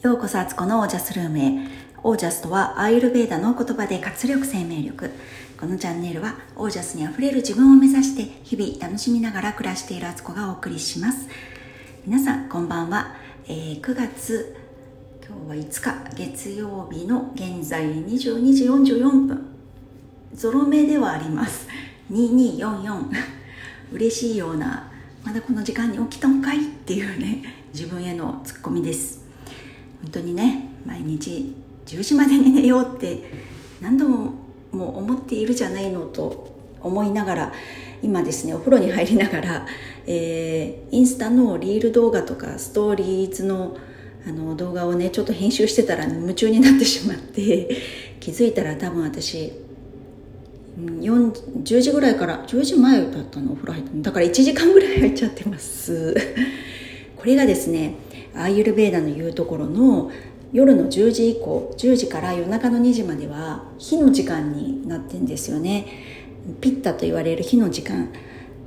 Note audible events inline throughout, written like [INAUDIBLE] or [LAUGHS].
ようこそあつこのオージャスルームへ。オージャスとはアーユルベーダの言葉で活力生命力。このチャンネルはオージャスにあふれる自分を目指して日々楽しみながら暮らしているあつこがお送りします。皆さんこんばんは、えー、9月今日は5日月曜日の現在22時44分。ゾロ目ではあります。2244嬉しいようなまだこの時間に起きたんかいっていうね自分へのツッコミです。本当にね毎日10時までに寝ようって何度ももう思っているじゃないのと思いながら今ですねお風呂に入りながら、えー、インスタのリール動画とかストーリーズのあの動画をねちょっと編集してたら、夢中になってしまって [LAUGHS] 気づいたら多分私10時ぐらいから10時前だったのお風呂入ったの。だから1時間ぐらい入っちゃってます。これがですねアーユルベーダの言うところの夜の10時以降10時から夜中の2時までは火の時間になってんですよね。ピッタと言われる火の時間。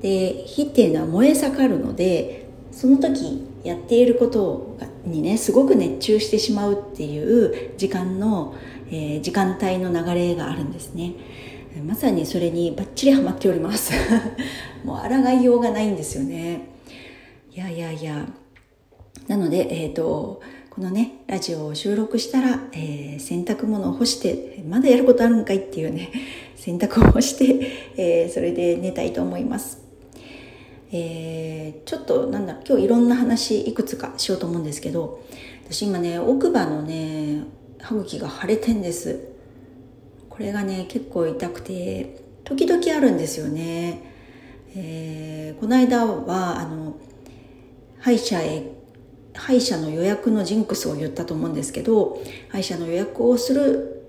で火っていうのは燃え盛るのでその時やっていることにねすごく熱中してしまうっていう時間の、えー、時間帯の流れがあるんですね。まさにそれにバッチリハマっております。[LAUGHS] もう抗いようがないんですよね。いやいやいや。なので、えっ、ー、と、このね、ラジオを収録したら、えー、洗濯物を干して、まだやることあるんかいっていうね、[LAUGHS] 洗濯を干して、えー、それで寝たいと思います。えー、ちょっとなんだ今日いろんな話いくつかしようと思うんですけど、私今ね、奥歯のね、歯茎が腫れてんです。これがね、結構痛くて、時々あるんですよね。えー、この間は、あの、歯医者へ歯医者の予約のジンクスを言ったと思うんですけど歯医者の予約をする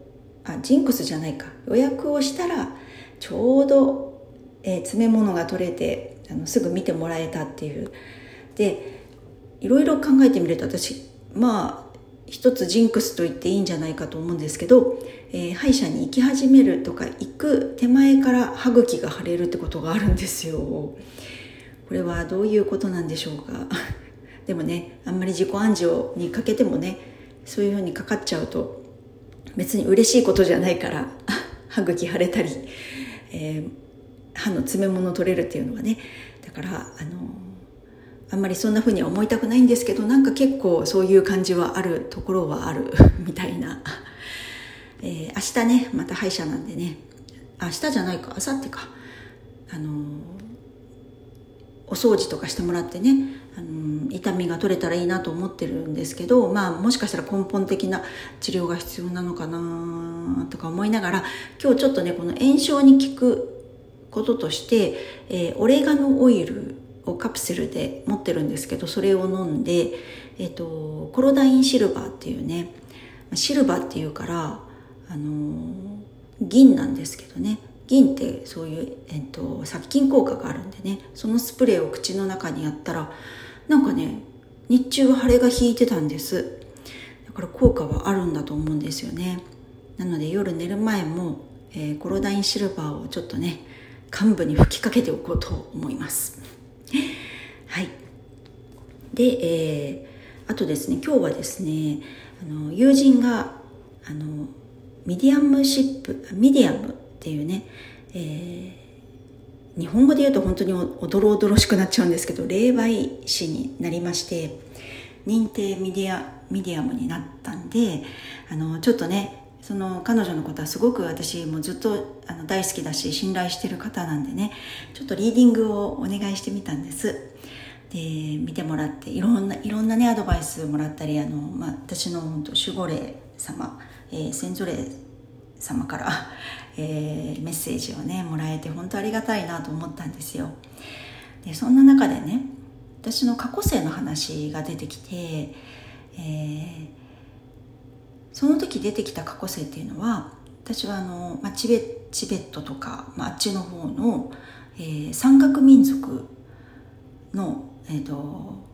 あジンクスじゃないか。予約をしたらちょうど、えー、詰め物が取れてあのすぐ見てもらえたっていう。でいろいろ考えてみると私まあ一つジンクスと言っていいんじゃないかと思うんですけど、えー、歯医者に行き始めるとか行く手前から歯茎が腫れるってことがあるんですよ。これはどういうことなんでしょうか。でもねあんまり自己暗示をにかけてもねそういうふうにかかっちゃうと別に嬉しいことじゃないから [LAUGHS] 歯茎腫れたり、えー、歯の詰め物取れるっていうのはねだからあのあんまりそんなふうには思いたくないんですけどなんか結構そういう感じはあるところはある [LAUGHS] みたいな、えー、明日ねまた歯医者なんでね明日じゃないか明後日か。あのお掃除とかしてもらってねあの痛みが取れたらいいなと思ってるんですけど、まあ、もしかしたら根本的な治療が必要なのかなとか思いながら今日ちょっとねこの炎症に効くこととして、えー、オレガノオイルをカプセルで持ってるんですけどそれを飲んで、えーと、コロダインシルバーっていうねシルバーっていうから、あの、銀なんですけどね。銀ってそういう、えっと、殺菌効果があるんでね。そのスプレーを口の中にやったらなんかね日中は腫れが引いてたんです。だから効果はあるんだと思うんですよね。なので夜寝る前も、えー、コロイダルシルバーをちょっとね患部に吹きかけておこうと思います。[LAUGHS] はい。で、えー、あとですね今日はですねあの友人があの mediumship medium っていうね、えー、日本語で言うと本当におどろおどろしくなっちゃうんですけど霊媒師になりまして認定 medi medium になったんであのちょっとねその彼女のことはすごく私もずっとあの大好きだし信頼してる方なんでねちょっとリーディングをお願いしてみたんです。で見てもらっていろんないろんなねアドバイスもらったりあの、まあ、私の本当守護霊様、えー、先祖霊様から、えー、メッセージをねもらえて本当ありがたいなと思ったんですよ。でそんな中でね私の過去世の話が出てきて、えー、その時出てきた過去世っていうのは私はあの、まあ、チベチベットとか、まあ、あっちの方の、えー、山岳民族の、えーと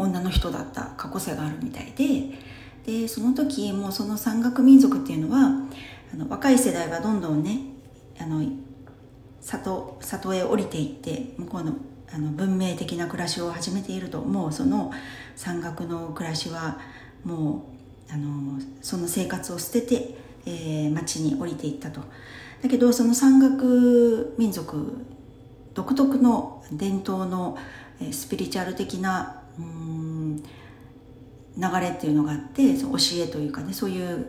女の人だった過去世があるみたいででその時もうその山岳民族っていうのはあの若い世代はどんどんねあの里里へ降りていって向こうのあの文明的な暮らしを始めているともうその山岳の暮らしはもうあのその生活を捨てて、えー、町に降りていったと。だけどその山岳民族独特の伝統のスピリチュアル的なうん流れっていうのがあって教えというかねそういう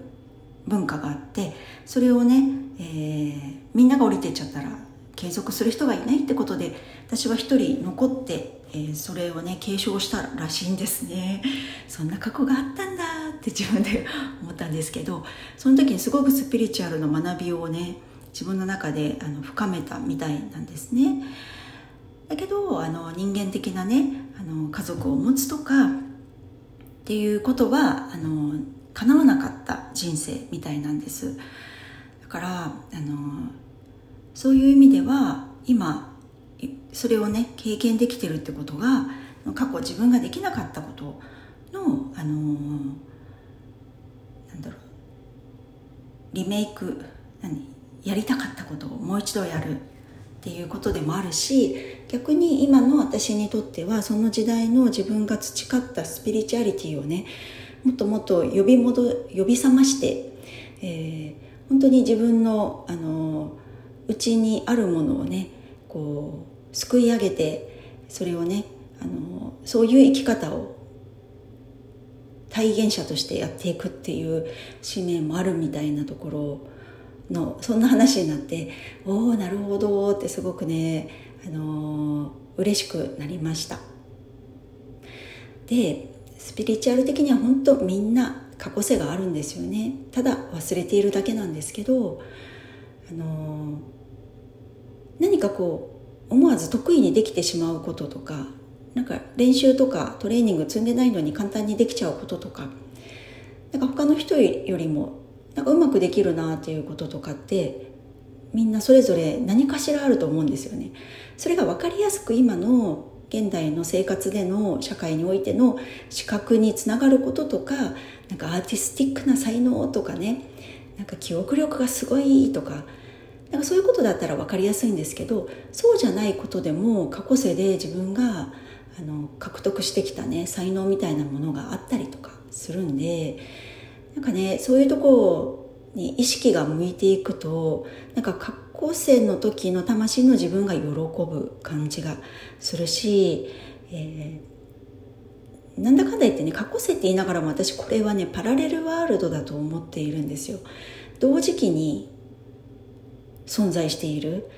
文化があってそれをね、えー、みんなが降りてっちゃったら継続する人がいないってことで私は一人残って、えー、それをね継承したらしいんですね。そんな過去があったんだって自分で [LAUGHS] 思ったんですけどその時にすごくスピリチュアルの学びをね自分の中であの深めたみたいなんですね。だけどあの人間的なねあの家族を持つとかっていうことはあの叶わなかった人生みたいなんです。だからあのそういう意味では今それをね経験できてるってことが過去自分ができなかったことのあのなんだろうリメイク何やりたかったことをもう一度やるっていうことでもあるし逆に今の私にとってはその時代の自分が培ったスピリチュアリティをねもっともっと呼び戻呼び覚まして、えー、本当に自分のあのうちにあるものをねこうすくい上げてそれをねあのそういう生き方を体現者としてやっていくっていう使命もあるみたいなところのそんな話になっておおなるほどってすごくね、あの、嬉しくなりました。でスピリチュアル的には本当みんな過去性があるんですよねただ忘れているだけなんですけど、あの、何かこう思わず得意にできてしまうこととかなんか練習とかトレーニング積んでないのに簡単にできちゃうこととかなんか他の人よりもなんかうまくできるなっていうこととかってみんなそれぞれ何かしらあると思うんですよね。それが分かりやすく今の現代の生活での社会においての資格につながることとかなんかアーティスティックな才能とかねなんか記憶力がすごいとかなんかそういうことだったら分かりやすいんですけどそうじゃないことでも過去世で自分があの獲得してきたね才能みたいなものがあったりとかするんでなんかねそういうとこに意識が向いていくとなんか過去生の時の魂の自分が喜ぶ感じがするし、えー、なんだかんだ言ってね過去生って言いながらも私これはねパラレルワールドだと思っているんですよ。同時期に存在している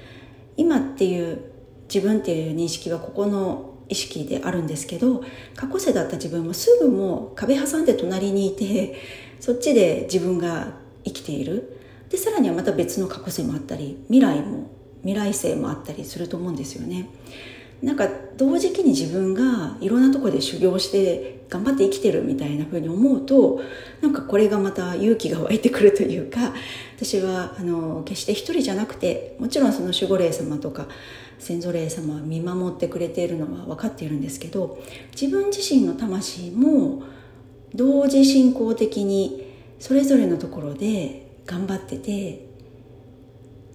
今っていう自分っていう認識はここの意識であるんですけど過去世だった自分もすぐもう壁挟んで隣にいてそっちで自分が生きている。でさらにはまた別の過去世もあったり未来も未来性もあったりすると思うんですよね。なんか同時期に自分がいろんなとこで修行して頑張って生きてるみたいな風に思うとなんかこれがまた勇気が湧いてくるというか私はあの決して一人じゃなくてもちろんその守護霊様とか先祖霊様は見守ってくれているのは分かっているんですけど自分自身の魂も同時進行的にそれぞれのところで頑張ってて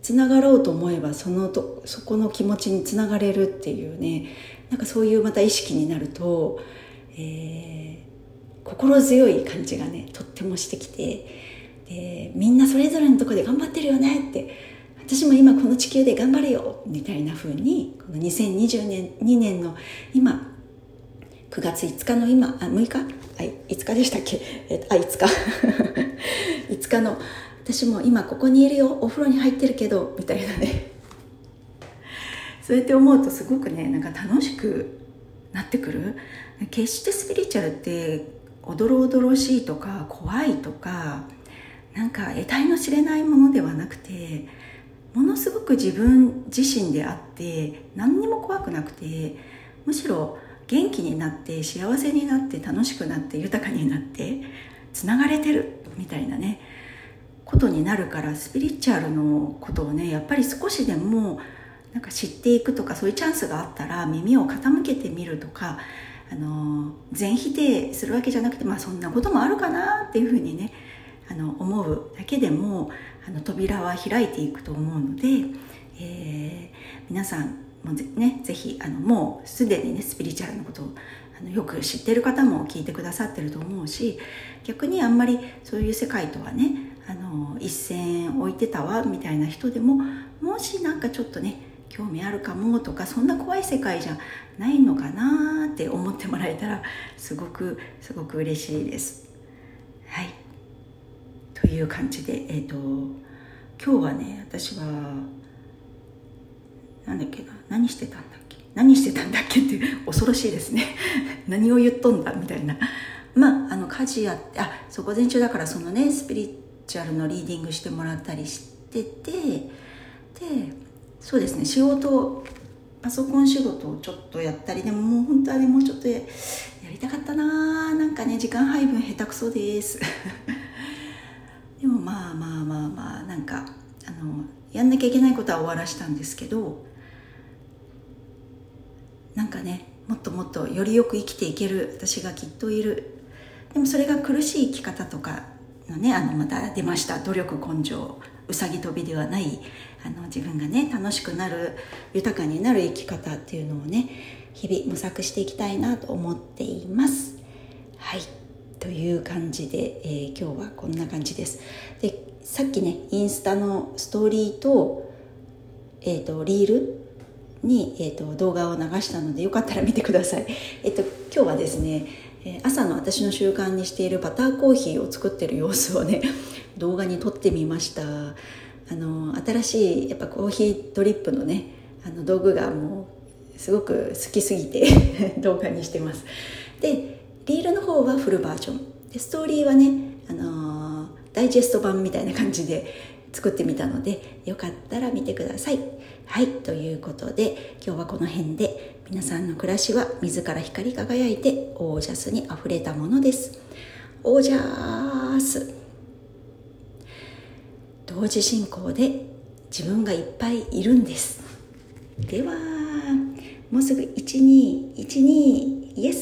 つながろうと思えばそのとそこの気持ちにつながれるっていうねなんかそういうまた意識になると、えー、心強い感じがねとってもしてきてでみんなそれぞれのとこで頑張ってるよねって私も今この地球で頑張れよみたいな風にこの2020年2年の今9月5日の今あ6日？あ5日でしたっけ、えあ5日。[LAUGHS] 5日の私も今ここにいるよお風呂に入ってるけどみたいなね。[LAUGHS] そうやって思うとすごくねなんか楽しくなってくる。決してスピリチュアルっておどろおどろしいとか怖いとかなんか得体の知れないものではなくてものすごく自分自身であって何にも怖くなくてむしろ元気になって幸せになって楽しくなって豊かになってつながれてるみたいなことになるからスピリチュアルのことをねやっぱり少しでもなんか知っていくとかそういうチャンスがあったら耳を傾けてみるとかあの全否定するわけじゃなくてまあそんなこともあるかなっていうふうにねあの思うだけでもあの扉は開いていくと思うので、えー、皆さんもぜ,、ね、ぜひあのもうすでにねスピリチュアルのことをあのよく知ってる方も聞いてくださってると思うし逆にあんまりそういう世界とはねあの一線置いてたわみたいな人でももしなんかちょっとね興味あるかもとかそんな怖い世界じゃないのかなって思ってもらえたらすごくすごく嬉しいです。はい。という感じで、えーと、今日はね私はなんだっけな何してたんだっけ？何してたんだっけって恐ろしいですね。[LAUGHS] 何を言っとんだ？みたいな。まああの家事やってあそう午前中だからそのねスピリチュアルのリーディングしてもらったりしててでそうですね仕事パソコン仕事をちょっとやったりでももう本当はねもうちょっとやりたかったななんかね時間配分下手くそです。[LAUGHS] でもまあまあまあまあなんかあのやんなきゃいけないことは終わらしたんですけどなんかねもっともっとよりよく生きていける私がきっといる。でもそれが苦しい生き方とかのねあのまた出ました努力根性うさぎ跳びではないあの自分がね楽しくなる豊かになる生き方っていうのをね日々模索していきたいなと思っています。はい。という感じで、えー、今日はこんな感じです。でさっきねインスタのストーリーと,、えーと、リールに、えーと、動画を流したのでよかったら見てください。えっ、と今日はですね朝の私の習慣にしているバターコーヒーを作ってる様子をね [LAUGHS] 動画に撮ってみました。あの新しいやっぱコーヒードリップのねあの道具がもうすごく好きすぎて [LAUGHS] 動画にしてます。でリールの方はフルバージョン。でストーリーはね、あの、ダイジェスト版みたいな感じで作ってみたのでよかったら見てください。はいということで今日はこの辺で皆さんの暮らしは自ら光り輝いてオージャスにあふれたものです。オージャス。同時進行で自分がいっぱいいるんです。ではもうすぐ1212イエス。